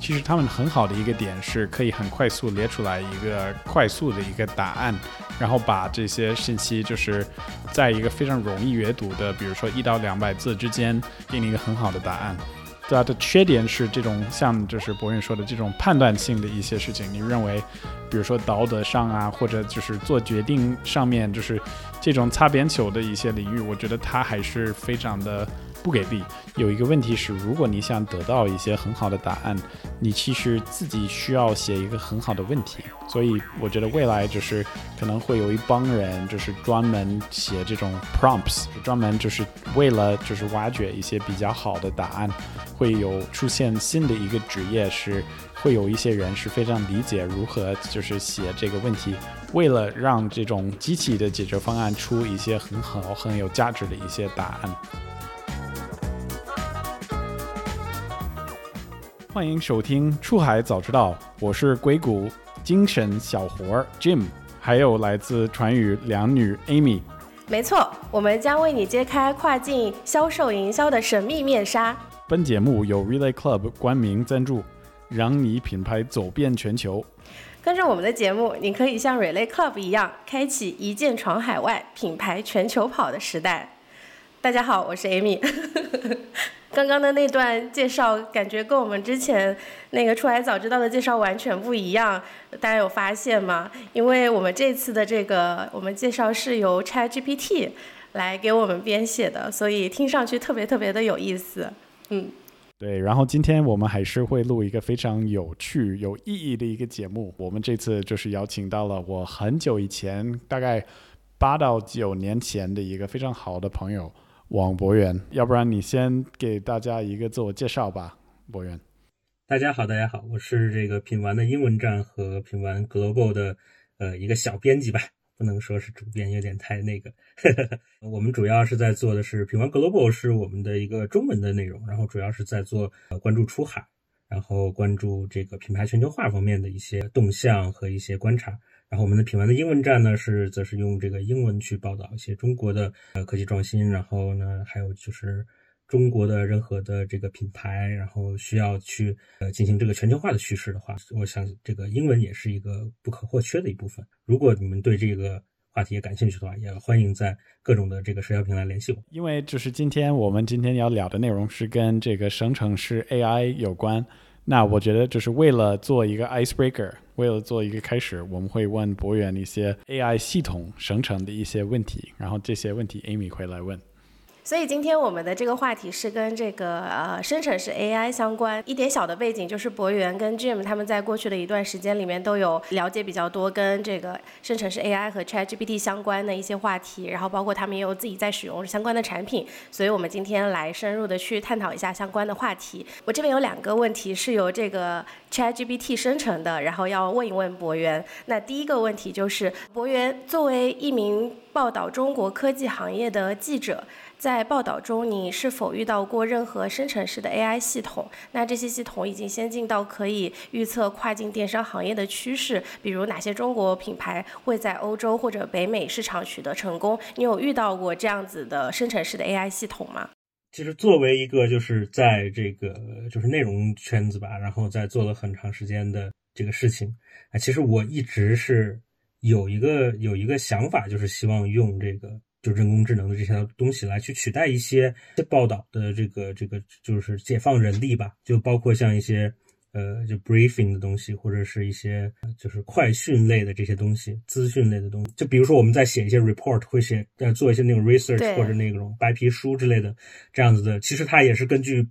其实他们很好的一个点是可以很快速列出来一个快速的一个答案，然后把这些信息就是在一个非常容易阅读的，比如说一到两百字之间，给你一个很好的答案。它的缺点是这种像就是博云说的这种判断性的一些事情，你认为，比如说道德上啊，或者就是做决定上面，就是这种擦边球的一些领域，我觉得它还是非常的。不给力。有一个问题是，如果你想得到一些很好的答案，你其实自己需要写一个很好的问题。所以我觉得未来就是可能会有一帮人，就是专门写这种 prompts，专门就是为了就是挖掘一些比较好的答案。会有出现新的一个职业，是会有一些人是非常理解如何就是写这个问题，为了让这种机器的解决方案出一些很好很有价值的一些答案。欢迎收听《出海早知道》，我是硅谷精神小活 Jim，还有来自传语两女 Amy。没错，我们将为你揭开跨境销售营销的神秘面纱。本节目由 Relay Club 冠名赞助，让你品牌走遍全球。跟着我们的节目，你可以像 Relay Club 一样，开启一键闯海外、品牌全球跑的时代。大家好，我是 Amy。刚刚的那段介绍，感觉跟我们之前那个出来早知道的介绍完全不一样，大家有发现吗？因为我们这次的这个我们介绍是由 ChatGPT 来给我们编写的，所以听上去特别特别的有意思。嗯，对。然后今天我们还是会录一个非常有趣、有意义的一个节目。我们这次就是邀请到了我很久以前，大概八到九年前的一个非常好的朋友。王博源，要不然你先给大家一个自我介绍吧，博源。大家好，大家好，我是这个品玩的英文站和品玩 Global 的呃一个小编辑吧，不能说是主编，有点太那个。我们主要是在做的是品玩 Global 是我们的一个中文的内容，然后主要是在做呃关注出海，然后关注这个品牌全球化方面的一些动向和一些观察。然后我们的品玩的英文站呢，是则是用这个英文去报道一些中国的呃科技创新，然后呢，还有就是中国的任何的这个品牌，然后需要去呃进行这个全球化的趋势的话，我想这个英文也是一个不可或缺的一部分。如果你们对这个话题也感兴趣的话，也欢迎在各种的这个社交平台联系我。因为就是今天我们今天要聊的内容是跟这个生成式 AI 有关。那我觉得就是为了做一个 icebreaker，为了做一个开始，我们会问博远一些 AI 系统生成的一些问题，然后这些问题 Amy 会来问。所以今天我们的这个话题是跟这个呃生成式 AI 相关。一点小的背景就是博源跟 Jim 他们在过去的一段时间里面都有了解比较多跟这个生成式 AI 和 ChatGPT 相关的一些话题，然后包括他们也有自己在使用相关的产品。所以我们今天来深入的去探讨一下相关的话题。我这边有两个问题是由这个 ChatGPT 生成的，然后要问一问博源。那第一个问题就是博源作为一名报道中国科技行业的记者。在报道中，你是否遇到过任何生成式的 AI 系统？那这些系统已经先进到可以预测跨境电商行业的趋势，比如哪些中国品牌会在欧洲或者北美市场取得成功？你有遇到过这样子的生成式的 AI 系统吗？其实作为一个就是在这个就是内容圈子吧，然后在做了很长时间的这个事情啊，其实我一直是有一个有一个想法，就是希望用这个。就人工智能的这些东西来去取代一些报道的这个这个就是解放人力吧，就包括像一些呃就 briefing 的东西，或者是一些就是快讯类的这些东西，资讯类的东西。就比如说我们在写一些 report，会写呃做一些那种 research 或者那种白皮书之类的这样子的，其实它也是根据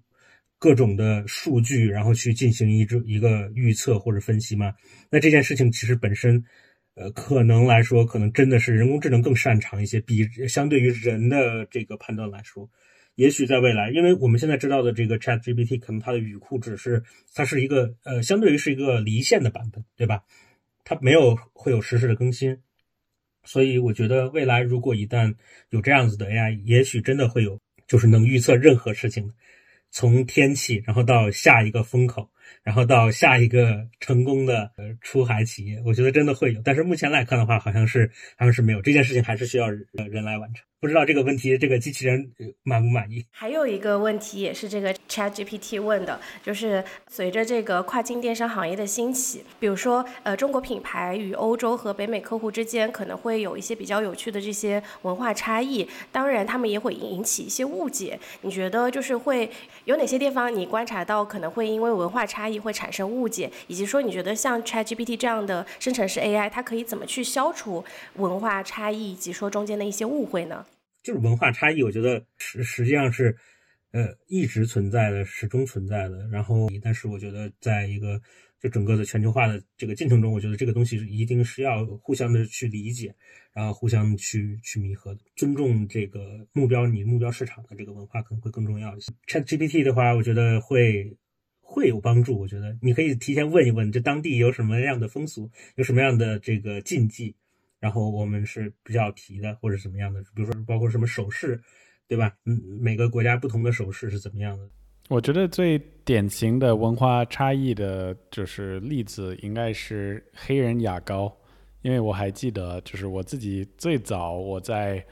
各种的数据，然后去进行一个一个预测或者分析嘛。那这件事情其实本身。呃，可能来说，可能真的是人工智能更擅长一些，比相对于人的这个判断来说，也许在未来，因为我们现在知道的这个 Chat GPT，可能它的语库只是它是一个呃，相对于是一个离线的版本，对吧？它没有会有实时的更新，所以我觉得未来如果一旦有这样子的 AI，也许真的会有，就是能预测任何事情，从天气，然后到下一个风口，然后到下一个成功的呃出海企业，我觉得真的会有。但是目前来看的话，好像是好像是没有这件事情，还是需要人来完成。不知道这个问题，这个机器人满不满意？还有一个问题也是这个 Chat GPT 问的，就是随着这个跨境电商行业的兴起，比如说呃中国品牌与欧洲和北美客户之间可能会有一些比较有趣的这些文化差异，当然他们也会引起一些误解。你觉得就是会有哪些地方你观察到可能会因为文化差差异会产生误解，以及说你觉得像 Chat GPT 这样的生成式 AI，它可以怎么去消除文化差异以及说中间的一些误会呢？就是文化差异，我觉得实实际上是，呃，一直存在的，始终存在的。然后，但是我觉得，在一个就整个的全球化的这个进程中，我觉得这个东西一定是要互相的去理解，然后互相去去弥合，尊重这个目标，你目标市场的这个文化可能会更重要一些。Chat GPT 的话，我觉得会会有帮助。我觉得你可以提前问一问，这当地有什么样的风俗，有什么样的这个禁忌。然后我们是比较提的，或者什么样的，比如说包括什么手势，对吧？嗯，每个国家不同的手势是怎么样的？我觉得最典型的文化差异的就是例子，应该是黑人牙膏，因为我还记得，就是我自己最早我在。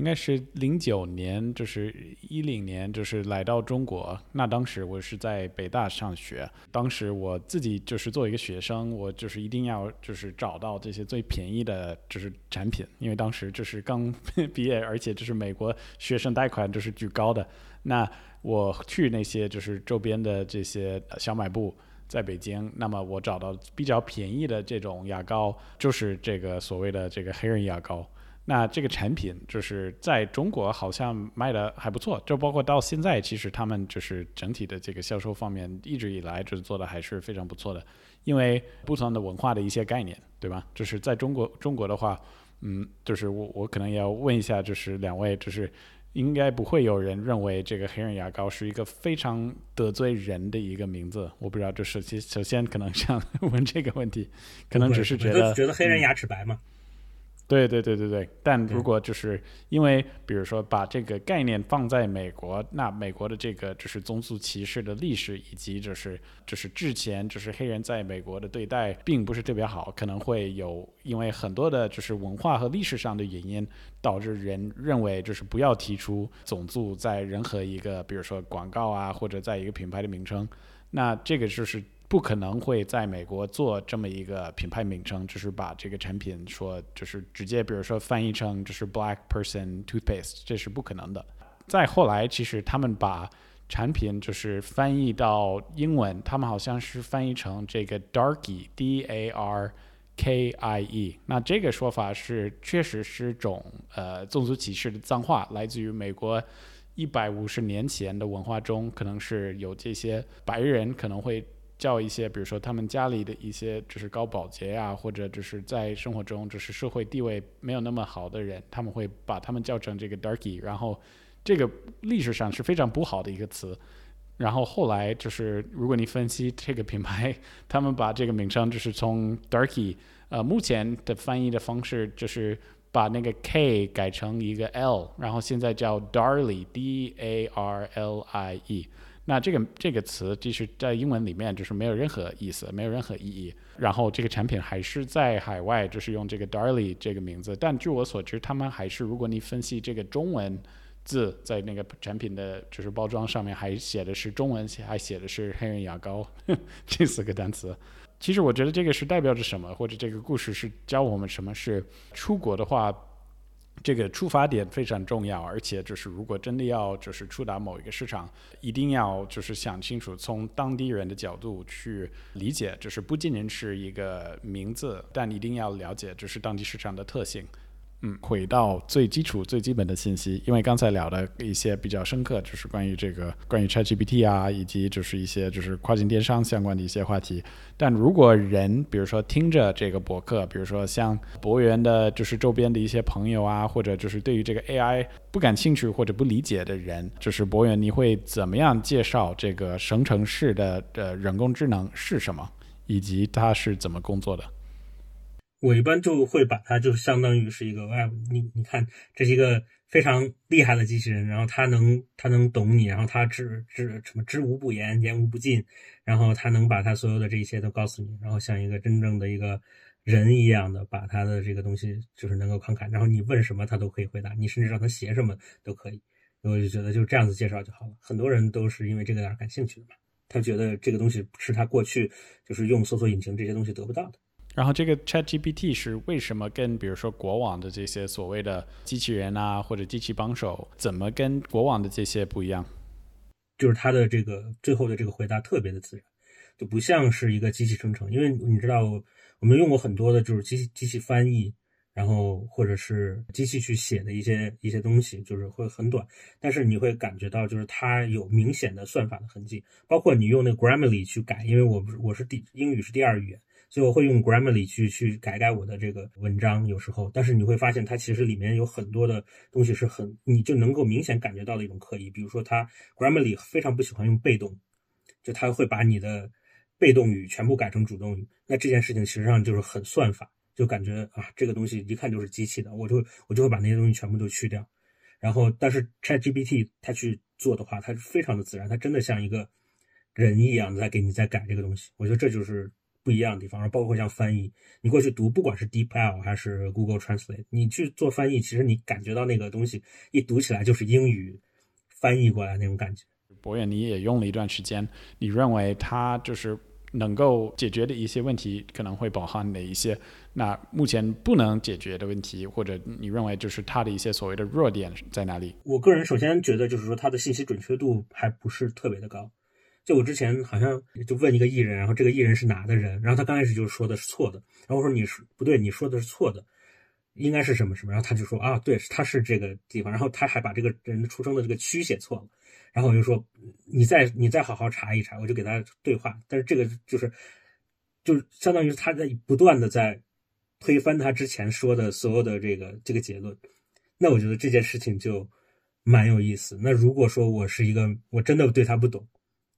应该是零九年，就是一零年，就是来到中国。那当时我是在北大上学，当时我自己就是作为一个学生，我就是一定要就是找到这些最便宜的，就是产品，因为当时就是刚 毕业，而且就是美国学生贷款就是巨高的。那我去那些就是周边的这些小卖部，在北京，那么我找到比较便宜的这种牙膏，就是这个所谓的这个黑人牙膏。那这个产品就是在中国好像卖的还不错，就包括到现在，其实他们就是整体的这个销售方面一直以来就是做的还是非常不错的。因为不同的文化的一些概念，对吧？就是在中国，中国的话，嗯，就是我我可能要问一下，就是两位，就是应该不会有人认为这个黑人牙膏是一个非常得罪人的一个名字。我不知道，就是其首先可能想问这个问题，可能只是觉得觉得黑人牙齿白吗？对对对对对，但如果就是因为，比如说把这个概念放在美国，那美国的这个就是宗族歧视的历史，以及就是就是之前就是黑人在美国的对待并不是特别好，可能会有因为很多的就是文化和历史上的原因，导致人认为就是不要提出种族在任何一个，比如说广告啊，或者在一个品牌的名称，那这个就是。不可能会在美国做这么一个品牌名称，就是把这个产品说，就是直接，比如说翻译成就是 Black Person Toothpaste，这是不可能的。再后来，其实他们把产品就是翻译到英文，他们好像是翻译成这个 Darkie，D A R K I E。那这个说法是确实是种呃种族歧视的脏话，来自于美国一百五十年前的文化中，可能是有这些白人可能会。叫一些，比如说他们家里的一些，就是高保洁呀，或者就是在生活中就是社会地位没有那么好的人，他们会把他们叫成这个 darky，然后这个历史上是非常不好的一个词。然后后来就是，如果你分析这个品牌，他们把这个名称就是从 darky，呃，目前的翻译的方式就是把那个 K 改成一个 L，然后现在叫 Darlie，D A R L I E。那这个这个词，其实在英文里面，就是没有任何意思，没有任何意义。然后这个产品还是在海外，就是用这个 Darlie 这个名字。但据我所知，他们还是，如果你分析这个中文字，在那个产品的就是包装上面，还写的是中文，还写的是黑人牙膏 这四个单词。其实我觉得这个是代表着什么，或者这个故事是教我们什么？是出国的话。这个出发点非常重要，而且就是如果真的要就是触达某一个市场，一定要就是想清楚，从当地人的角度去理解，就是不仅仅是一个名字，但一定要了解就是当地市场的特性。嗯，回到最基础、最基本的信息，因为刚才聊的一些比较深刻，就是关于这个关于 ChatGPT 啊，以及就是一些就是跨境电商相关的一些话题。但如果人，比如说听着这个博客，比如说像博源的，就是周边的一些朋友啊，或者就是对于这个 AI 不感兴趣或者不理解的人，就是博源，你会怎么样介绍这个生成式的呃人工智能是什么，以及它是怎么工作的？我一般就会把它就相当于是一个，哎，你你看，这是一个非常厉害的机器人，然后它能它能懂你，然后它知知什么知无不言，言无不尽，然后它能把它所有的这一切都告诉你，然后像一个真正的一个人一样的把它的这个东西就是能够慷慨，然后你问什么它都可以回答，你甚至让它写什么都可以。我就觉得就这样子介绍就好了。很多人都是因为这个点感兴趣的嘛，他觉得这个东西是他过去就是用搜索引擎这些东西得不到的。然后这个 ChatGPT 是为什么跟比如说国网的这些所谓的机器人啊或者机器帮手，怎么跟国网的这些不一样？就是它的这个最后的这个回答特别的自然，就不像是一个机器生成。因为你知道，我们用过很多的就是机器机器翻译，然后或者是机器去写的一些一些东西，就是会很短，但是你会感觉到就是它有明显的算法的痕迹，包括你用那个 Grammarly 去改，因为我我是第英语是第二语言。所以我会用 Grammarly 去去改改我的这个文章，有时候，但是你会发现它其实里面有很多的东西是很，你就能够明显感觉到的一种刻意。比如说，它 Grammarly 非常不喜欢用被动，就它会把你的被动语全部改成主动语。那这件事情实际上就是很算法，就感觉啊，这个东西一看就是机器的，我就我就会把那些东西全部都去掉。然后，但是 ChatGPT 它去做的话，它非常的自然，它真的像一个人一样在给你在改这个东西。我觉得这就是。不一样的地方，包括像翻译，你过去读，不管是 DeepL 还是 Google Translate，你去做翻译，其实你感觉到那个东西一读起来就是英语翻译过来那种感觉。博远，你也用了一段时间，你认为它就是能够解决的一些问题，可能会包含哪一些？那目前不能解决的问题，或者你认为就是它的一些所谓的弱点在哪里？我个人首先觉得就是说它的信息准确度还不是特别的高。就我之前好像就问一个艺人，然后这个艺人是哪的人，然后他刚开始就说的是错的，然后我说你是不对，你说的是错的，应该是什么什么，然后他就说啊，对，他是这个地方，然后他还把这个人出生的这个区写错了，然后我就说你再你再好好查一查，我就给他对话，但是这个就是就是相当于他在不断的在推翻他之前说的所有的这个这个结论，那我觉得这件事情就蛮有意思。那如果说我是一个我真的对他不懂。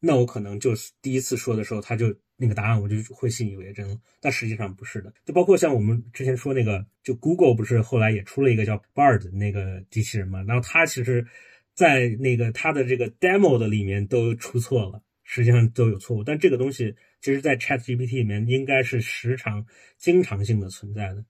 那我可能就是第一次说的时候，他就那个答案我就会信以为真了，但实际上不是的。就包括像我们之前说那个，就 Google 不是后来也出了一个叫 Bard 那个机器人嘛？然后它其实，在那个它的这个 demo 的里面都出错了，实际上都有错误。但这个东西其实，在 ChatGPT 里面应该是时常、经常性的存在的。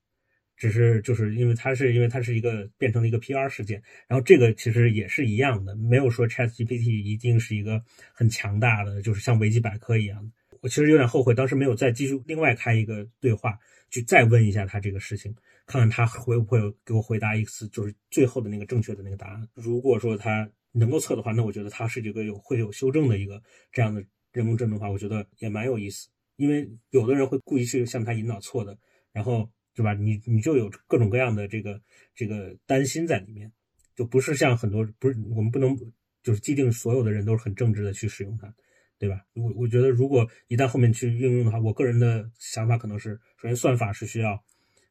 只是就是因为它是因为它是一个变成了一个 PR 事件，然后这个其实也是一样的，没有说 ChatGPT 一定是一个很强大的，就是像维基百科一样。我其实有点后悔，当时没有再继续另外开一个对话，去再问一下他这个事情，看看他会不会给我回答一次，就是最后的那个正确的那个答案。如果说他能够测的话，那我觉得他是一个有会有修正的一个这样的人工智能的话，我觉得也蛮有意思。因为有的人会故意去向他引导错的，然后。对吧？你你就有各种各样的这个这个担心在里面，就不是像很多不是我们不能就是既定所有的人都是很正直的去使用它，对吧？我我觉得如果一旦后面去应用的话，我个人的想法可能是，首先算法是需要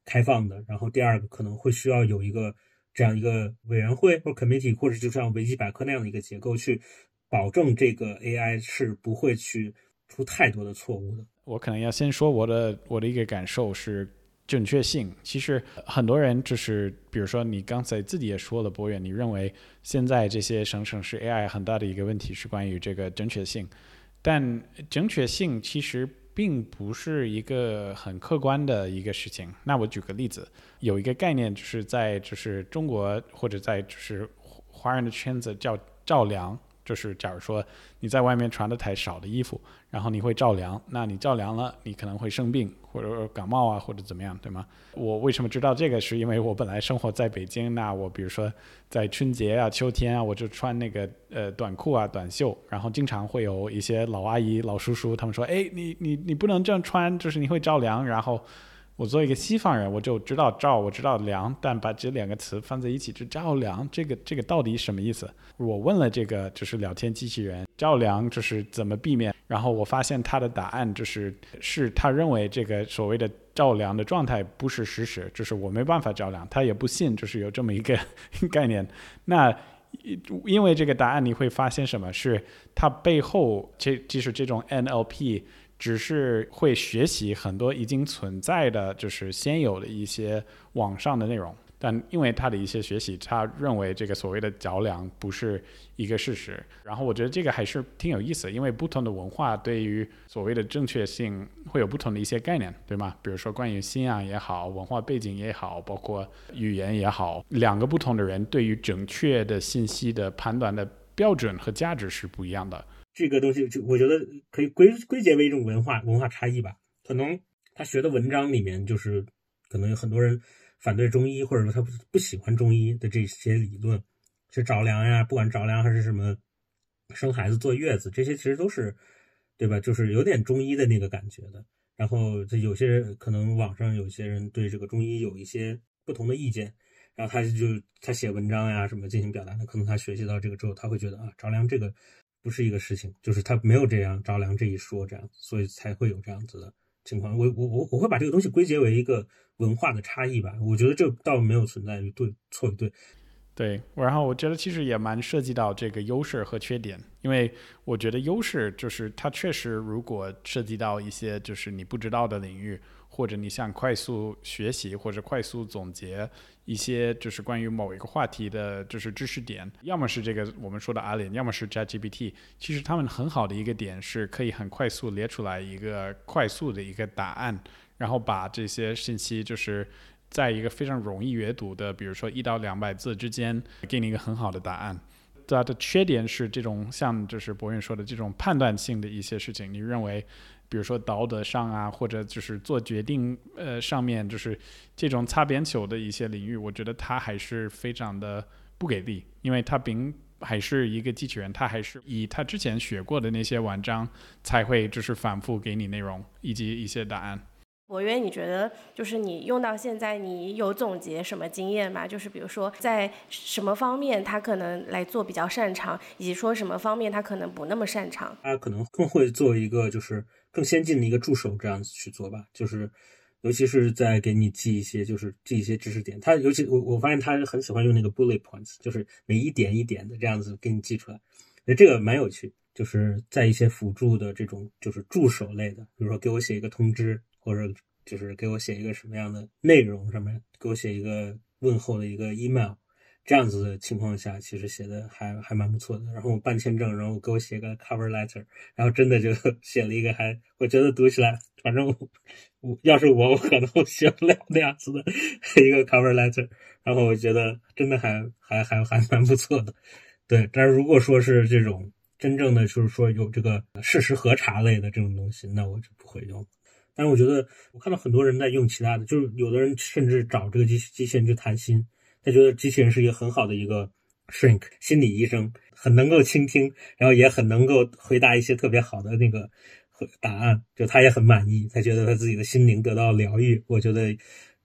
开放的，然后第二个可能会需要有一个这样一个委员会或者 committee，或者就像维基百科那样的一个结构去保证这个 AI 是不会去出太多的错误的。我可能要先说我的我的一个感受是。准确性其实很多人就是，比如说你刚才自己也说了，博远，你认为现在这些生成式 AI 很大的一个问题是关于这个准确性，但准确性其实并不是一个很客观的一个事情。那我举个例子，有一个概念就是在就是中国或者在就是华人的圈子叫丈量。就是假如说你在外面穿的太少的衣服，然后你会着凉，那你着凉了，你可能会生病或者感冒啊，或者怎么样，对吗？我为什么知道这个？是因为我本来生活在北京，那我比如说在春节啊、秋天啊，我就穿那个呃短裤啊、短袖，然后经常会有一些老阿姨、老叔叔他们说：“哎，你你你不能这样穿，就是你会着凉。”然后。我作为一个西方人，我就知道照，我知道量，但把这两个词放在一起，这照量，这个这个到底什么意思？我问了这个就是聊天机器人，照量就是怎么避免？然后我发现他的答案就是是他认为这个所谓的照量的状态不是事实，就是我没办法照量，他也不信，就是有这么一个 概念。那因为这个答案，你会发现什么是它背后这即使这种 NLP。只是会学习很多已经存在的就是先有的一些网上的内容。但因为他的一些学习，他认为这个所谓的桥梁不是一个事实。然后我觉得这个还是挺有意思，因为不同的文化对于所谓的正确性会有不同的一些概念，对吗？比如说关于信仰也好，文化背景也好，包括语言也好，两个不同的人对于正确的信息的判断的标准和价值是不一样的。这个东西就我觉得可以归归结为一种文化文化差异吧。可能他学的文章里面就是可能有很多人。反对中医，或者说他不不喜欢中医的这些理论，是着凉呀，不管着凉还是什么，生孩子坐月子这些，其实都是，对吧？就是有点中医的那个感觉的。然后这有些人可能网上有些人对这个中医有一些不同的意见，然后他就他写文章呀什么进行表达的，可能他学习到这个之后，他会觉得啊，着凉这个不是一个事情，就是他没有这样着凉这一说，这样，所以才会有这样子的。情况，我我我我会把这个东西归结为一个文化的差异吧。我觉得这倒没有存在于对错与对，对。然后我觉得其实也蛮涉及到这个优势和缺点，因为我觉得优势就是它确实如果涉及到一些就是你不知道的领域。或者你想快速学习或者快速总结一些就是关于某一个话题的，就是知识点，要么是这个我们说的阿里，要么是 ChatGPT。其实他们很好的一个点是可以很快速列出来一个快速的一个答案，然后把这些信息就是在一个非常容易阅读的，比如说一到两百字之间，给你一个很好的答案。它的缺点是这种像就是博云说的这种判断性的一些事情，你认为？比如说道德上啊，或者就是做决定，呃，上面就是这种擦边球的一些领域，我觉得他还是非常的不给力，因为他并还是一个机器人，他还是以他之前学过的那些文章才会就是反复给你内容以及一些答案。博渊，你觉得就是你用到现在，你有总结什么经验吗？就是比如说在什么方面他可能来做比较擅长，以及说什么方面他可能不那么擅长？他可能更会做一个就是更先进的一个助手这样子去做吧。就是尤其是在给你记一些就是记一些知识点，他尤其我我发现他很喜欢用那个 bullet points，就是每一点一点的这样子给你记出来，那这个蛮有趣。就是在一些辅助的这种就是助手类的，比如说给我写一个通知。或者就是给我写一个什么样的内容，上面给我写一个问候的一个 email，这样子的情况下，其实写的还还蛮不错的。然后我办签证，然后给我写个 cover letter，然后真的就 写了一个还我觉得读起来，反正我要是我，我可能写不了那样子的一个 cover letter。然后我觉得真的还还还还蛮不错的。对，但是如果说是这种真正的就是说有这个事实核查类的这种东西，那我就不会用。但是我觉得，我看到很多人在用其他的，就是有的人甚至找这个机机器人去谈心，他觉得机器人是一个很好的一个 shrink 心理医生，很能够倾听，然后也很能够回答一些特别好的那个答案，就他也很满意，他觉得他自己的心灵得到疗愈。我觉得，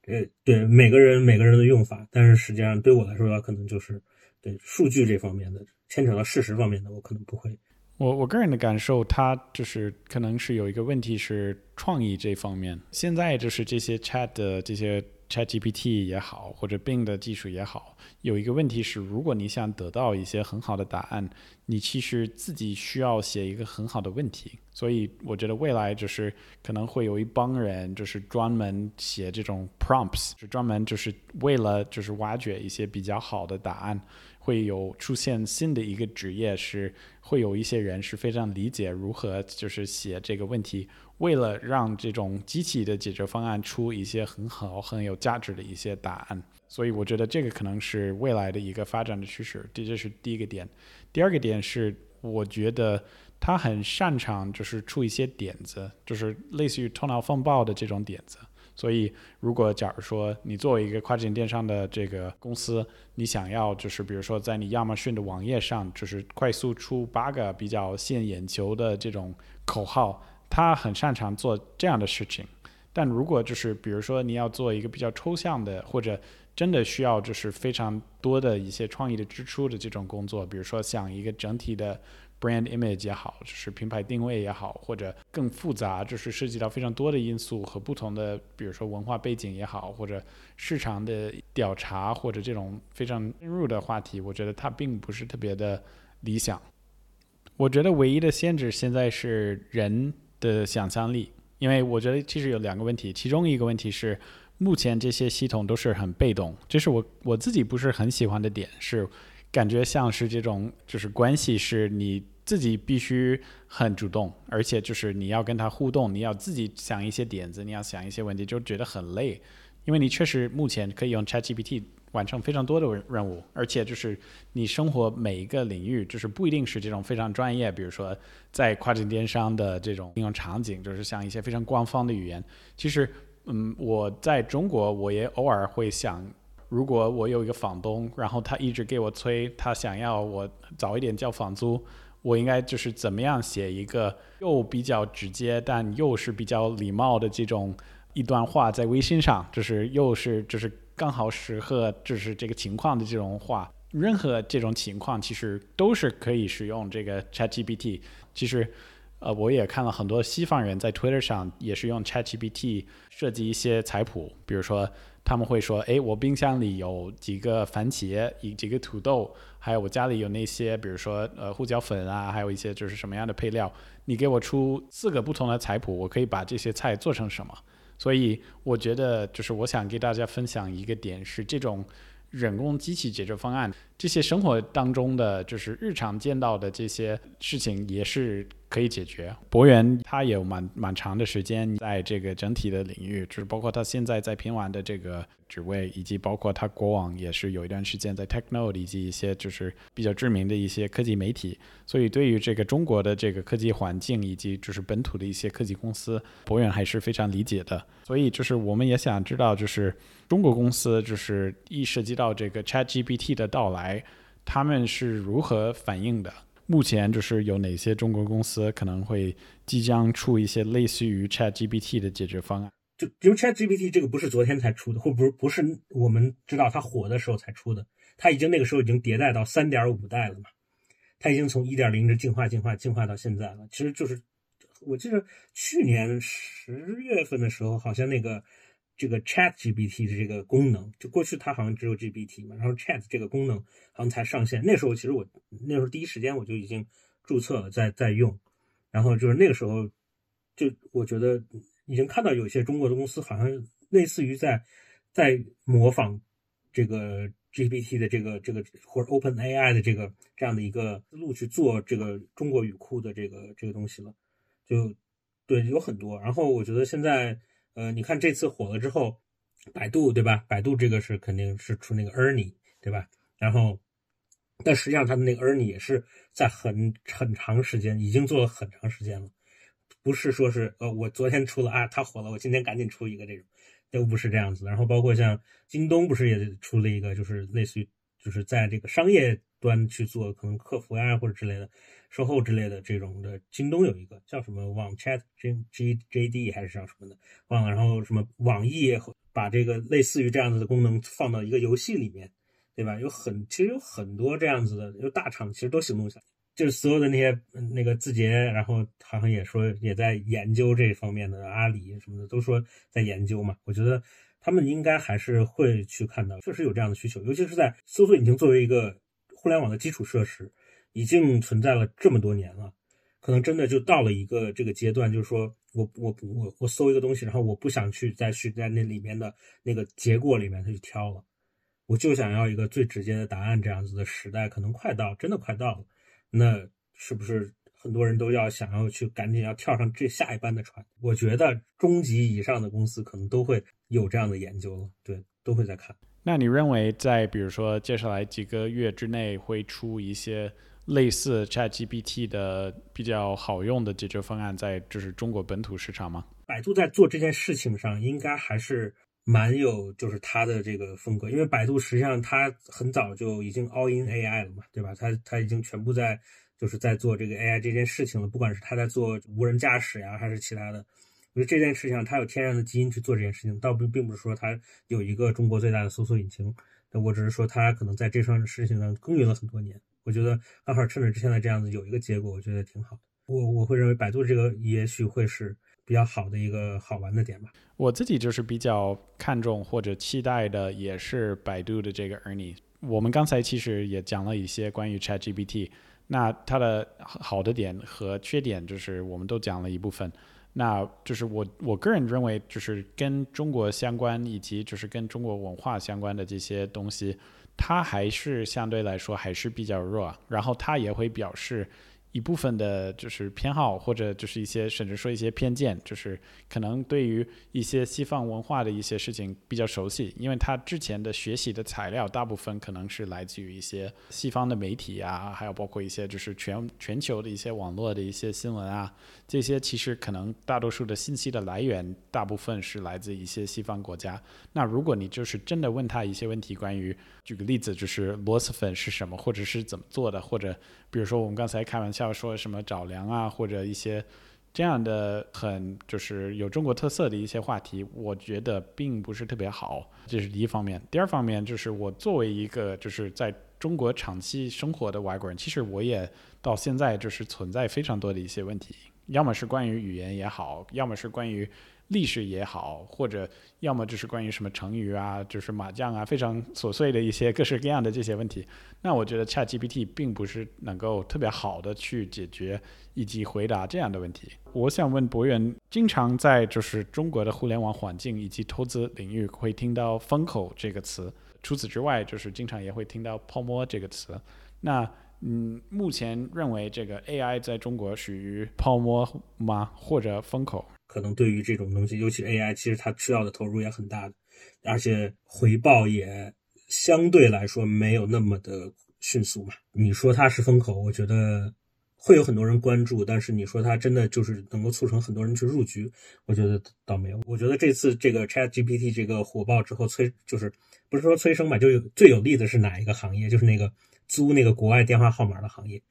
呃，对每个人每个人的用法，但是实际上对我来说，可能就是对数据这方面的牵扯到事实方面的，我可能不会。我我个人的感受，它就是可能是有一个问题是创意这方面。现在就是这些 Chat 的这些 Chat GPT 也好，或者 Bing 的技术也好，有一个问题是，如果你想得到一些很好的答案，你其实自己需要写一个很好的问题。所以我觉得未来就是可能会有一帮人，就是专门写这种 prompts，就专门就是为了就是挖掘一些比较好的答案。会有出现新的一个职业，是会有一些人是非常理解如何就是写这个问题，为了让这种机器的解决方案出一些很好很有价值的一些答案。所以我觉得这个可能是未来的一个发展的趋势。这就是第一个点。第二个点是，我觉得他很擅长就是出一些点子，就是类似于头脑风暴的这种点子。所以，如果假如说你作为一个跨境电商的这个公司，你想要就是比如说在你亚马逊的网页上，就是快速出八个比较吸引眼球的这种口号，他很擅长做这样的事情。但如果就是比如说你要做一个比较抽象的，或者真的需要就是非常多的一些创意的支出的这种工作，比如说像一个整体的。Brand image 也好，就是品牌定位也好，或者更复杂，就是涉及到非常多的因素和不同的，比如说文化背景也好，或者市场的调查，或者这种非常深入的话题，我觉得它并不是特别的理想。我觉得唯一的限制现在是人的想象力，因为我觉得其实有两个问题，其中一个问题是目前这些系统都是很被动，这是我我自己不是很喜欢的点，是感觉像是这种就是关系是你自己必须很主动，而且就是你要跟他互动，你要自己想一些点子，你要想一些问题，就觉得很累，因为你确实目前可以用 ChatGPT。完成非常多的任务，而且就是你生活每一个领域，就是不一定是这种非常专业，比如说在跨境电商的这种应用场景，就是像一些非常官方的语言。其实，嗯，我在中国我也偶尔会想，如果我有一个房东，然后他一直给我催，他想要我早一点交房租，我应该就是怎么样写一个又比较直接，但又是比较礼貌的这种一段话在微信上，就是又是就是。刚好适合就是这个情况的这种话，任何这种情况其实都是可以使用这个 ChatGPT。其实，呃，我也看了很多西方人在 Twitter 上也是用 ChatGPT 设计一些菜谱，比如说他们会说：“哎，我冰箱里有几个番茄，一几个土豆，还有我家里有那些，比如说呃胡椒粉啊，还有一些就是什么样的配料，你给我出四个不同的菜谱，我可以把这些菜做成什么。”所以我觉得，就是我想给大家分享一个点，是这种人工机器解决方案，这些生活当中的就是日常见到的这些事情，也是。可以解决。博源他有蛮蛮长的时间在这个整体的领域，就是包括他现在在平完的这个职位，以及包括他过往也是有一段时间在 Techno 以及一些就是比较知名的一些科技媒体。所以对于这个中国的这个科技环境以及就是本土的一些科技公司，博远还是非常理解的。所以就是我们也想知道，就是中国公司就是一涉及到这个 ChatGPT 的到来，他们是如何反应的？目前就是有哪些中国公司可能会即将出一些类似于 ChatGPT 的解决方案？就比如 ChatGPT 这个不是昨天才出的，或不是不是我们知道它火的时候才出的，它已经那个时候已经迭代到三点五代了嘛，它已经从一点零的进化进化进化到现在了。其实就是我记得去年十月份的时候，好像那个。这个 Chat GPT 的这个功能，就过去它好像只有 GPT 嘛，然后 Chat 这个功能好像才上线。那时候其实我那时候第一时间我就已经注册了，在在用。然后就是那个时候，就我觉得已经看到有些中国的公司好像类似于在在模仿这个 GPT 的这个这个或者 Open AI 的这个这样的一个思路去做这个中国语库的这个这个东西了。就对，有很多。然后我觉得现在。呃，你看这次火了之后，百度对吧？百度这个是肯定是出那个 Ernie 对吧？然后，但实际上它的那个 Ernie 也是在很很长时间，已经做了很长时间了，不是说是呃我昨天出了啊，它火了，我今天赶紧出一个这种，都不是这样子。然后包括像京东不是也出了一个，就是类似于就是在这个商业端去做可能客服呀或者之类的。售后之类的这种的，京东有一个叫什么网 Chat G G J D 还是叫什么的，忘了。然后什么网易把这个类似于这样子的功能放到一个游戏里面，对吧？有很其实有很多这样子的，有大厂其实都行动起来，就是所有的那些那个字节，然后好像也说也在研究这方面的，阿里什么的都说在研究嘛。我觉得他们应该还是会去看到，确实有这样的需求，尤其是在搜索引擎作为一个互联网的基础设施。已经存在了这么多年了，可能真的就到了一个这个阶段，就是说我我我我搜一个东西，然后我不想去再去在那里面的那个结果里面去挑了，我就想要一个最直接的答案，这样子的时代可能快到，真的快到了。那是不是很多人都要想要去赶紧要跳上这下一班的船？我觉得中级以上的公司可能都会有这样的研究了，对，都会在看。那你认为在比如说接下来几个月之内会出一些？类似 ChatGPT 的比较好用的解决方案，在就是中国本土市场吗？百度在做这件事情上，应该还是蛮有就是它的这个风格，因为百度实际上它很早就已经 all in AI 了嘛，对吧？它它已经全部在就是在做这个 AI 这件事情了，不管是它在做无人驾驶呀，还是其他的，我觉得这件事情它有天然的基因去做这件事情，倒并并不是说它有一个中国最大的搜索引擎，那我只是说它可能在这双事情上耕耘了很多年。我觉得刚好趁着现在这样子有一个结果，我觉得挺好的。我我会认为百度这个也许会是比较好的一个好玩的点吧。我自己就是比较看重或者期待的也是百度的这个 Ernie。我们刚才其实也讲了一些关于 ChatGPT，那它的好的点和缺点，就是我们都讲了一部分。那就是我我个人认为，就是跟中国相关以及就是跟中国文化相关的这些东西，他还是相对来说还是比较弱。然后他也会表示。一部分的就是偏好，或者就是一些甚至说一些偏见，就是可能对于一些西方文化的一些事情比较熟悉，因为他之前的学习的材料大部分可能是来自于一些西方的媒体啊，还有包括一些就是全全球的一些网络的一些新闻啊，这些其实可能大多数的信息的来源大部分是来自一些西方国家。那如果你就是真的问他一些问题，关于举个例子，就是螺蛳粉是什么，或者是怎么做的，或者比如说我们刚才开玩笑。说什么找粮啊，或者一些这样的很就是有中国特色的一些话题，我觉得并不是特别好，这是第一方面。第二方面就是我作为一个就是在中国长期生活的外国人，其实我也到现在就是存在非常多的一些问题，要么是关于语言也好，要么是关于。历史也好，或者要么就是关于什么成语啊，就是麻将啊，非常琐碎的一些各式各样的这些问题。那我觉得 ChatGPT 并不是能够特别好的去解决以及回答这样的问题。我想问博源，经常在就是中国的互联网环境以及投资领域会听到“风口”这个词，除此之外，就是经常也会听到“泡沫”这个词。那嗯，目前认为这个 AI 在中国属于泡沫吗？或者风口？可能对于这种东西，尤其 AI，其实它需要的投入也很大的，而且回报也相对来说没有那么的迅速嘛。你说它是风口，我觉得会有很多人关注，但是你说它真的就是能够促成很多人去入局，我觉得倒没有。我觉得这次这个 ChatGPT 这个火爆之后催，就是不是说催生吧，就有最有利的是哪一个行业？就是那个租那个国外电话号码的行业。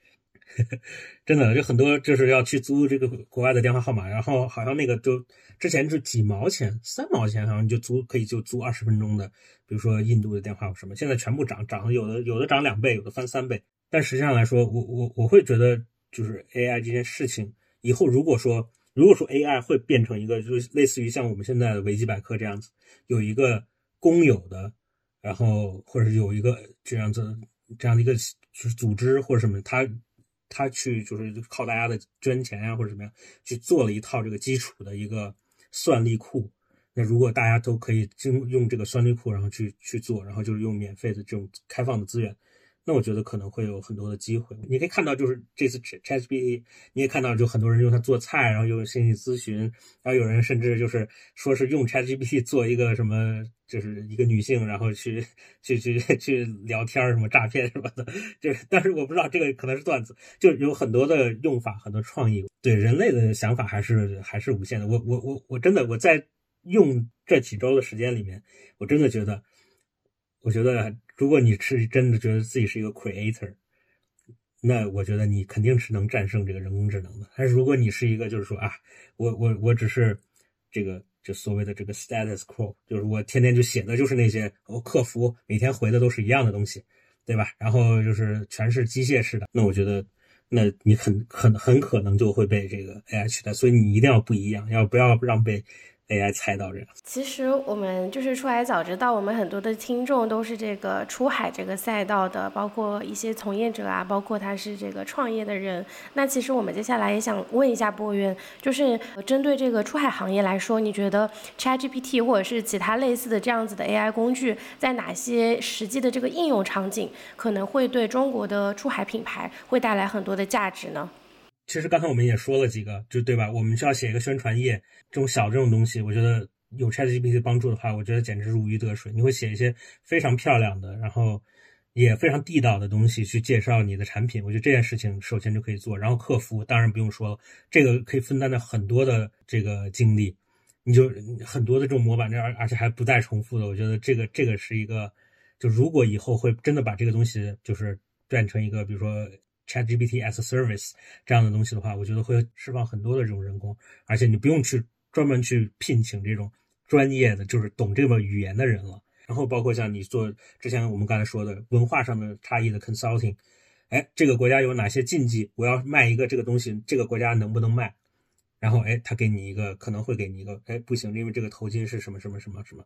真的，就很多就是要去租这个国外的电话号码，然后好像那个就之前是几毛钱、三毛钱，好像就租可以就租二十分钟的，比如说印度的电话什么，现在全部涨涨，有的有的涨两倍，有的翻三倍。但实际上来说，我我我会觉得，就是 AI 这件事情，以后如果说如果说 AI 会变成一个，就是类似于像我们现在的维基百科这样子，有一个公有的，然后或者是有一个这样子这样的一个就是组织或者什么，它。他去就是靠大家的捐钱呀，或者怎么样去做了一套这个基础的一个算力库。那如果大家都可以经用这个算力库，然后去去做，然后就是用免费的这种开放的资源。那我觉得可能会有很多的机会。你可以看到，就是这次 ChatGPT，你也看到，就很多人用它做菜，然后用心理咨询，然后有人甚至就是说是用 ChatGPT 做一个什么，就是一个女性，然后去去去去聊天什么诈骗什么的。就是，但是我不知道这个可能是段子，就有很多的用法，很多创意。对人类的想法还是还是无限的。我我我我真的我在用这几周的时间里面，我真的觉得，我觉得。如果你是真的觉得自己是一个 creator，那我觉得你肯定是能战胜这个人工智能的。但是如果你是一个就是说啊，我我我只是这个就所谓的这个 status quo，就是我天天就写的就是那些我客服每天回的都是一样的东西，对吧？然后就是全是机械式的，那我觉得那你很很很可能就会被这个 AI 取代。所以你一定要不一样，要不要让被。AI 猜到这，其实我们就是出海早知道，我们很多的听众都是这个出海这个赛道的，包括一些从业者啊，包括他是这个创业的人。那其实我们接下来也想问一下博源，就是针对这个出海行业来说，你觉得 ChatGPT 或者是其他类似的这样子的 AI 工具，在哪些实际的这个应用场景，可能会对中国的出海品牌会带来很多的价值呢？其实刚才我们也说了几个，就对吧？我们需要写一个宣传页，这种小这种东西，我觉得有 ChatGPT 帮助的话，我觉得简直如鱼得水。你会写一些非常漂亮的，然后也非常地道的东西去介绍你的产品。我觉得这件事情首先就可以做。然后客服当然不用说了，这个可以分担的很多的这个精力，你就很多的这种模板，这而而且还不再重复的。我觉得这个这个是一个，就如果以后会真的把这个东西就是变成一个，比如说。ChatGPT as a service 这样的东西的话，我觉得会释放很多的这种人工，而且你不用去专门去聘请这种专业的，就是懂这个语言的人了。然后包括像你做之前我们刚才说的文化上的差异的 consulting，哎，这个国家有哪些禁忌？我要卖一个这个东西，这个国家能不能卖？然后哎，他给你一个可能会给你一个，哎，不行，因为这个头巾是什么什么什么什么，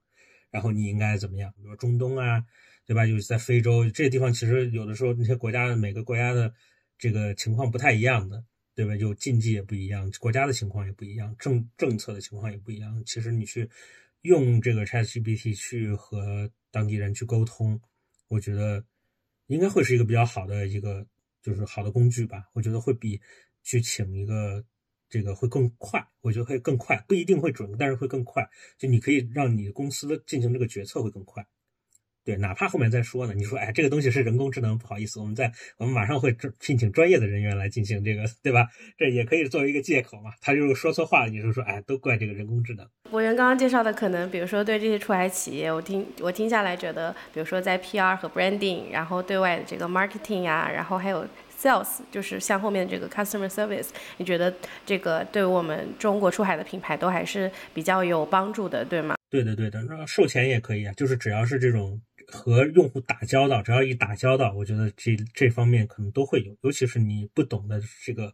然后你应该怎么样？比如中东啊，对吧？就是在非洲这些地方，其实有的时候那些国家每个国家的。这个情况不太一样的，对吧？有禁忌也不一样，国家的情况也不一样，政政策的情况也不一样。其实你去用这个 ChatGPT 去和当地人去沟通，我觉得应该会是一个比较好的一个就是好的工具吧。我觉得会比去请一个这个会更快，我觉得会更快，不一定会准，但是会更快。就你可以让你公司进行这个决策会更快。对，哪怕后面再说呢？你说，哎，这个东西是人工智能，不好意思，我们在我们马上会聘请专业的人员来进行这个，对吧？这也可以作为一个借口嘛。他就是说错话了，你就说，哎，都怪这个人工智能。博源刚刚介绍的，可能比如说对这些出海企业，我听我听下来觉得，比如说在 PR 和 branding，然后对外的这个 marketing 呀，然后还有 sales，就是像后面这个 customer service，你觉得这个对我们中国出海的品牌都还是比较有帮助的，对吗？对的，对的。那售前也可以啊，就是只要是这种。和用户打交道，只要一打交道，我觉得这这方面可能都会有，尤其是你不懂的这个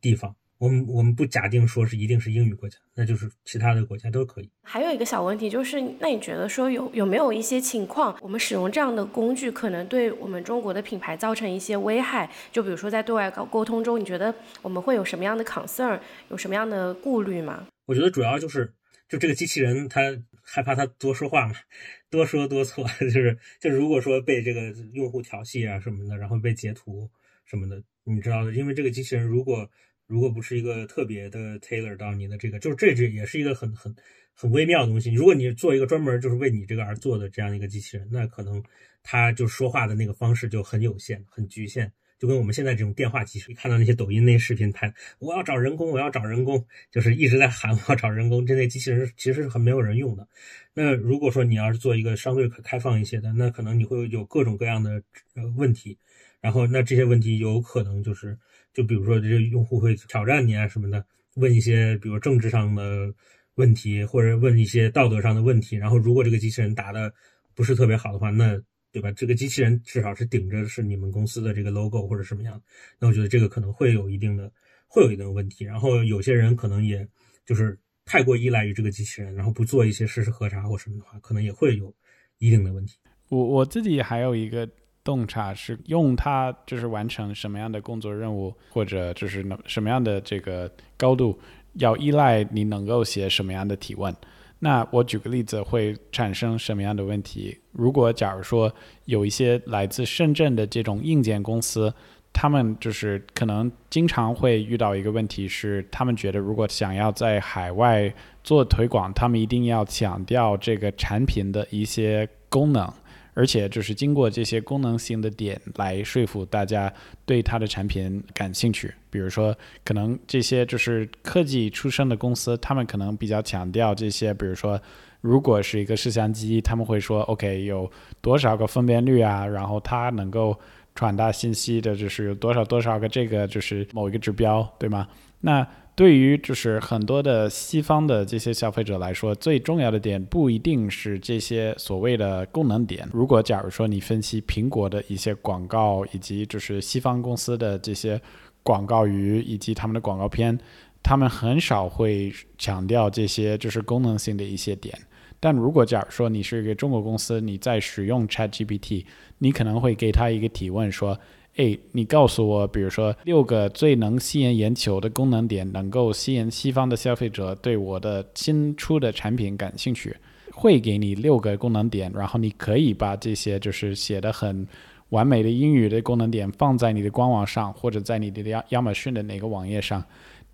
地方，我们我们不假定说是一定是英语国家，那就是其他的国家都可以。还有一个小问题就是，那你觉得说有有没有一些情况，我们使用这样的工具，可能对我们中国的品牌造成一些危害？就比如说在对外沟沟通中，你觉得我们会有什么样的 concern，有什么样的顾虑吗？我觉得主要就是，就这个机器人它。害怕他多说话嘛，多说多错，就 是就是，如果说被这个用户调戏啊什么的，然后被截图什么的，你知道的，因为这个机器人如果如果不是一个特别的 tailor 到你的这个，就是这这也是一个很很很微妙的东西。如果你做一个专门就是为你这个而做的这样一个机器人，那可能他就说话的那个方式就很有限、很局限。就跟我们现在这种电话机，你看到那些抖音那些视频拍，我要找人工，我要找人工，就是一直在喊我要找人工，这类机器人其实是很没有人用的。那如果说你要是做一个相对可开放一些的，那可能你会有各种各样的呃问题，然后那这些问题有可能就是，就比如说这些用户会挑战你啊什么的，问一些比如政治上的问题，或者问一些道德上的问题，然后如果这个机器人答的不是特别好的话，那。对吧？这个机器人至少是顶着是你们公司的这个 logo 或者什么样，那我觉得这个可能会有一定的，会有一定的问题。然后有些人可能也就是太过依赖于这个机器人，然后不做一些事实核查或什么的话，可能也会有一定的问题。我我自己还有一个洞察是用它就是完成什么样的工作任务，或者就是什么样的这个高度，要依赖你能够写什么样的提问。那我举个例子，会产生什么样的问题？如果假如说有一些来自深圳的这种硬件公司，他们就是可能经常会遇到一个问题，是他们觉得如果想要在海外做推广，他们一定要强调这个产品的一些功能。而且就是经过这些功能性的点来说服大家对它的产品感兴趣。比如说，可能这些就是科技出身的公司，他们可能比较强调这些。比如说，如果是一个摄像机，他们会说：“OK，有多少个分辨率啊？然后它能够传达信息的，就是有多少多少个这个就是某一个指标，对吗？”那对于就是很多的西方的这些消费者来说，最重要的点不一定是这些所谓的功能点。如果假如说你分析苹果的一些广告，以及就是西方公司的这些广告语以及他们的广告片，他们很少会强调这些就是功能性的一些点。但如果假如说你是一个中国公司，你在使用 ChatGPT，你可能会给他一个提问说。哎，你告诉我，比如说六个最能吸引眼球的功能点，能够吸引西方的消费者对我的新出的产品感兴趣，会给你六个功能点，然后你可以把这些就是写的很完美的英语的功能点放在你的官网上，或者在你的亚亚马逊的哪个网页上。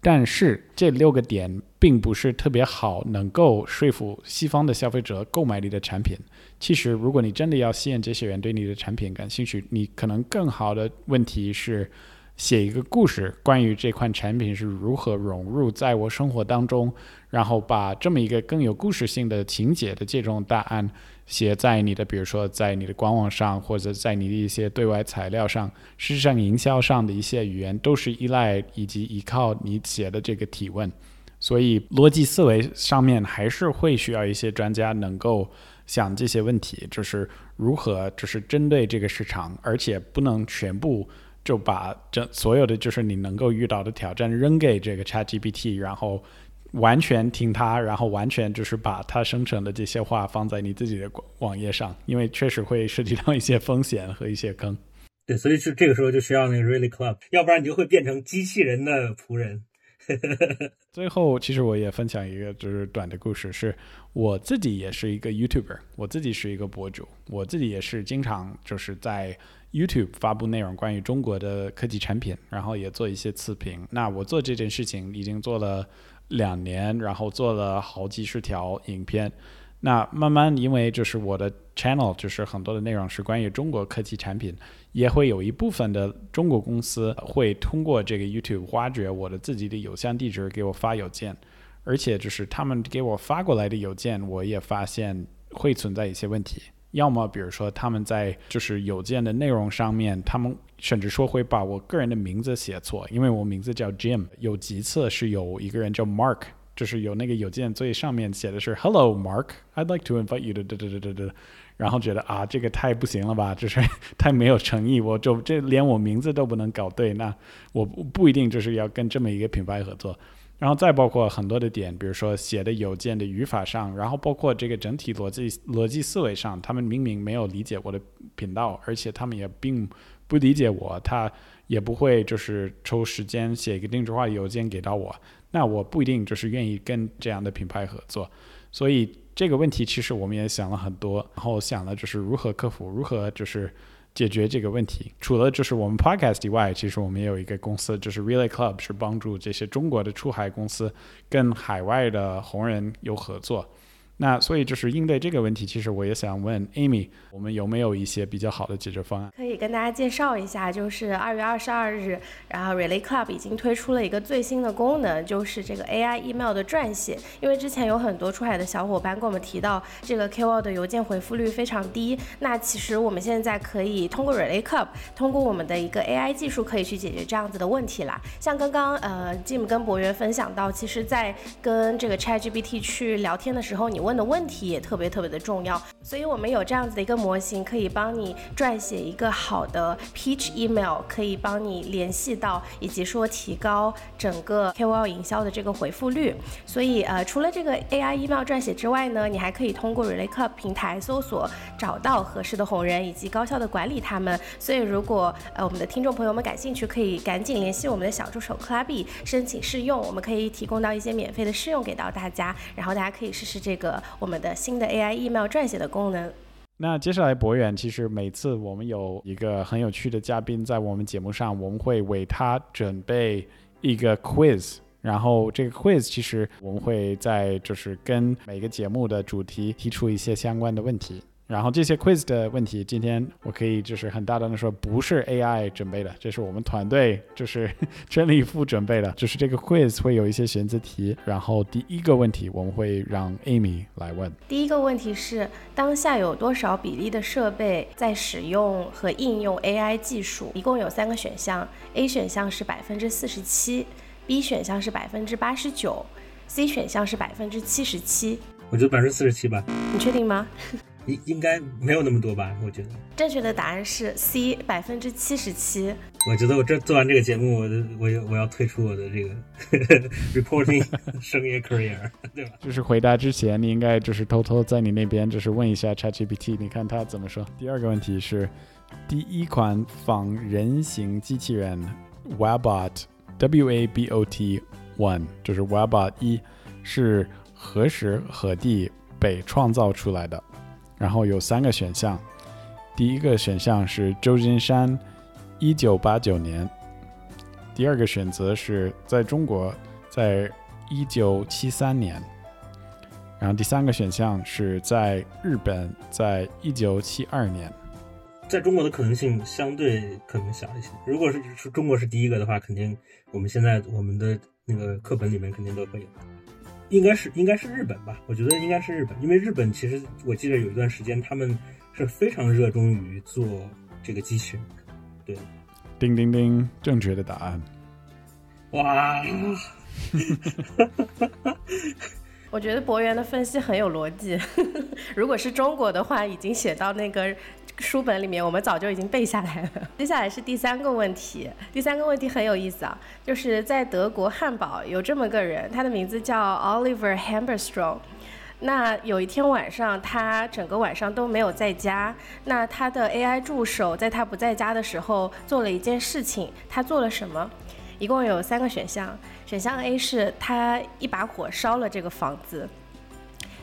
但是这六个点并不是特别好，能够说服西方的消费者购买你的产品。其实，如果你真的要吸引这些人对你的产品感兴趣，你可能更好的问题是写一个故事，关于这款产品是如何融入在我生活当中，然后把这么一个更有故事性的情节的这种答案。写在你的，比如说在你的官网上，或者在你的一些对外材料上，事实上营销上的一些语言都是依赖以及依靠你写的这个提问，所以逻辑思维上面还是会需要一些专家能够想这些问题，就是如何就是针对这个市场，而且不能全部就把这所有的就是你能够遇到的挑战扔给这个 ChatGPT，然后。完全听它，然后完全就是把它生成的这些话放在你自己的网页上，因为确实会涉及到一些风险和一些坑。对，所以就这个时候就需要那个 Really Club，要不然你就会变成机器人的仆人。最后，其实我也分享一个就是短的故事，是我自己也是一个 YouTuber，我自己是一个博主，我自己也是经常就是在 YouTube 发布内容关于中国的科技产品，然后也做一些测评。那我做这件事情已经做了两年，然后做了好几十条影片。那慢慢，因为就是我的 channel 就是很多的内容是关于中国科技产品，也会有一部分的中国公司会通过这个 YouTube 挖掘我的自己的邮箱地址给我发邮件，而且就是他们给我发过来的邮件，我也发现会存在一些问题，要么比如说他们在就是邮件的内容上面，他们甚至说会把我个人的名字写错，因为我名字叫 Jim，有几次是有一个人叫 Mark。就是有那个邮件最上面写的是 Hello Mark，I'd like to invite you to 哒哒哒哒哒，然后觉得啊这个太不行了吧，就是太没有诚意，我就这连我名字都不能搞对，那我不一定就是要跟这么一个品牌合作。然后再包括很多的点，比如说写的邮件的语法上，然后包括这个整体逻辑逻辑思维上，他们明明没有理解我的频道，而且他们也并不理解我，他也不会就是抽时间写一个定制化邮件给到我。那我不一定就是愿意跟这样的品牌合作，所以这个问题其实我们也想了很多，然后想了就是如何克服，如何就是解决这个问题。除了就是我们 podcast 以外，其实我们也有一个公司，就是 Relay Club，是帮助这些中国的出海公司跟海外的红人有合作。那所以就是应对这个问题，其实我也想问 Amy，我们有没有一些比较好的解决方案？可以跟大家介绍一下，就是二月二十二日，然后 Relay Club 已经推出了一个最新的功能，就是这个 AI email 的撰写。因为之前有很多出海的小伙伴跟我们提到，这个 KOL 的邮件回复率非常低。那其实我们现在可以通过 Relay Club，通过我们的一个 AI 技术，可以去解决这样子的问题啦。像刚刚呃 Jim 跟博源分享到，其实在跟这个 ChatGPT 去聊天的时候，你问。问的问题也特别特别的重要，所以我们有这样子的一个模型，可以帮你撰写一个好的 pitch email，可以帮你联系到以及说提高整个 KOL 营销的这个回复率。所以呃，除了这个 AI email 撰写之外呢，你还可以通过 Relay Club 平台搜索找到合适的红人，以及高效的管理他们。所以如果呃我们的听众朋友们感兴趣，可以赶紧联系我们的小助手 Clubby 申请试用，我们可以提供到一些免费的试用给到大家，然后大家可以试试这个。我们的新的 AI email 撰写的功能。那接下来博远，其实每次我们有一个很有趣的嘉宾在我们节目上，我们会为他准备一个 quiz，然后这个 quiz 其实我们会在就是跟每个节目的主题提出一些相关的问题。然后这些 quiz 的问题，今天我可以就是很大胆的说，不是 AI 准备的，这是我们团队就是全力以赴准备的。就是这个 quiz 会有一些选择题，然后第一个问题我们会让 Amy 来问。第一个问题是，当下有多少比例的设备在使用和应用 AI 技术？一共有三个选项，A 选项是百分之四十七，B 选项是百分之八十九，C 选项是百分之七十七。我觉得百分之四十七吧。你确定吗？应应该没有那么多吧？我觉得正确的答案是 C，百分之七十七。我觉得我这做完这个节目，我我我要退出我的这个 reporting 生涯 career，对吧？就是回答之前，你应该就是偷偷在你那边就是问一下 ChatGPT，你看他怎么说。第二个问题是，第一款仿人形机器人 Wabot W A B O T One，就是 Wabot 一，是何时何地被创造出来的？然后有三个选项，第一个选项是旧金山，一九八九年；第二个选择是在中国，在一九七三年；然后第三个选项是在日本，在一九七二年。在中国的可能性相对可能小一些。如果是是中国是第一个的话，肯定我们现在我们的那个课本里面肯定都会有。应该是应该是日本吧，我觉得应该是日本，因为日本其实我记得有一段时间他们是非常热衷于做这个机器人，对，叮叮叮，正确的答案，哇，我觉得博源的分析很有逻辑，如果是中国的话，已经写到那个。书本里面我们早就已经背下来了。接下来是第三个问题，第三个问题很有意思啊，就是在德国汉堡有这么个人，他的名字叫 Oliver Hamberstrom。那有一天晚上，他整个晚上都没有在家。那他的 AI 助手在他不在家的时候做了一件事情。他做了什么？一共有三个选项。选项 A 是他一把火烧了这个房子。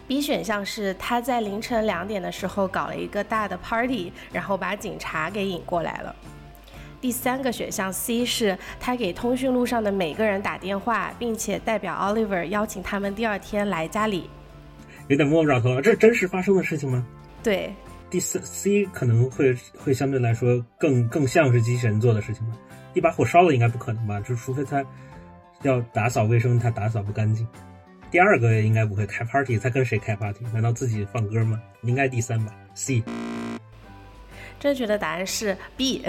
B 选项是他在凌晨两点的时候搞了一个大的 party，然后把警察给引过来了。第三个选项 C 是他给通讯录上的每个人打电话，并且代表 Oliver 邀请他们第二天来家里。有点摸不着头脑，这是真实发生的事情吗？对，第四 C 可能会会相对来说更更像是机器人做的事情吧。一把火烧了应该不可能吧？就除非他要打扫卫生，他打扫不干净。第二个应该不会开 party，他跟谁开 party？难道自己放歌吗？应该第三吧。C 正确的答案是 B，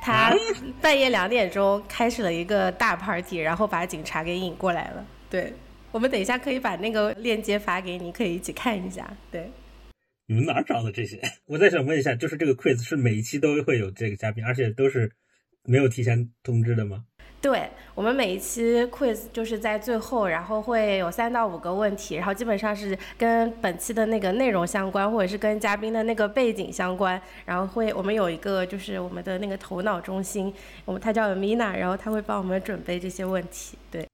他半夜两点钟开始了一个大 party，然后把警察给引过来了。对。我们等一下可以把那个链接发给你，可以一起看一下。对，你们哪找的这些？我再想问一下，就是这个 quiz 是每一期都会有这个嘉宾，而且都是没有提前通知的吗？对，我们每一期 quiz 就是在最后，然后会有三到五个问题，然后基本上是跟本期的那个内容相关，或者是跟嘉宾的那个背景相关。然后会我们有一个就是我们的那个头脑中心，我们他叫 Mina，然后他会帮我们准备这些问题。对。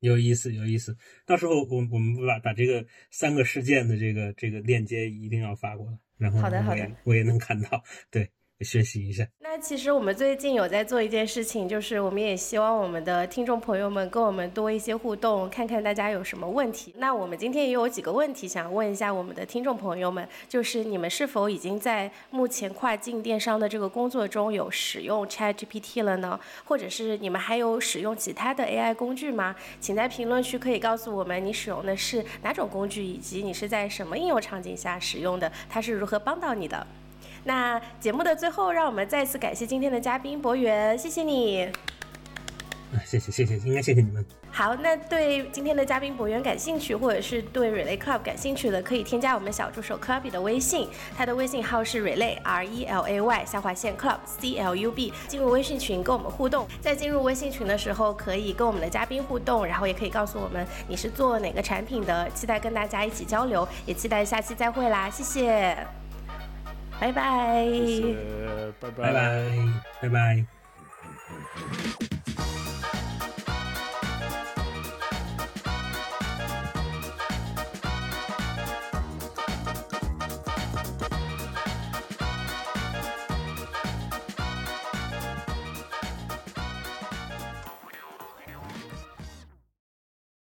有意思，有意思。到时候我我们把把这个三个事件的这个这个链接一定要发过来，然后好的好的，我也能看到，对。学习一下。那其实我们最近有在做一件事情，就是我们也希望我们的听众朋友们跟我们多一些互动，看看大家有什么问题。那我们今天也有几个问题想问一下我们的听众朋友们，就是你们是否已经在目前跨境电商的这个工作中有使用 ChatGPT 了呢？或者是你们还有使用其他的 AI 工具吗？请在评论区可以告诉我们你使用的是哪种工具，以及你是在什么应用场景下使用的，它是如何帮到你的。那节目的最后，让我们再次感谢今天的嘉宾博源，谢谢你。谢谢谢谢，应该谢谢你们。好，那对今天的嘉宾博源感兴趣，或者是对 Relay Club 感兴趣的，可以添加我们小助手 Clubby 的微信，他的微信号是 Relay R E L A Y 下划线 Club C L U B，进入微信群跟我们互动。在进入微信群的时候，可以跟我们的嘉宾互动，然后也可以告诉我们你是做哪个产品的，期待跟大家一起交流，也期待下期再会啦，谢谢。拜拜，拜拜，拜拜，拜拜。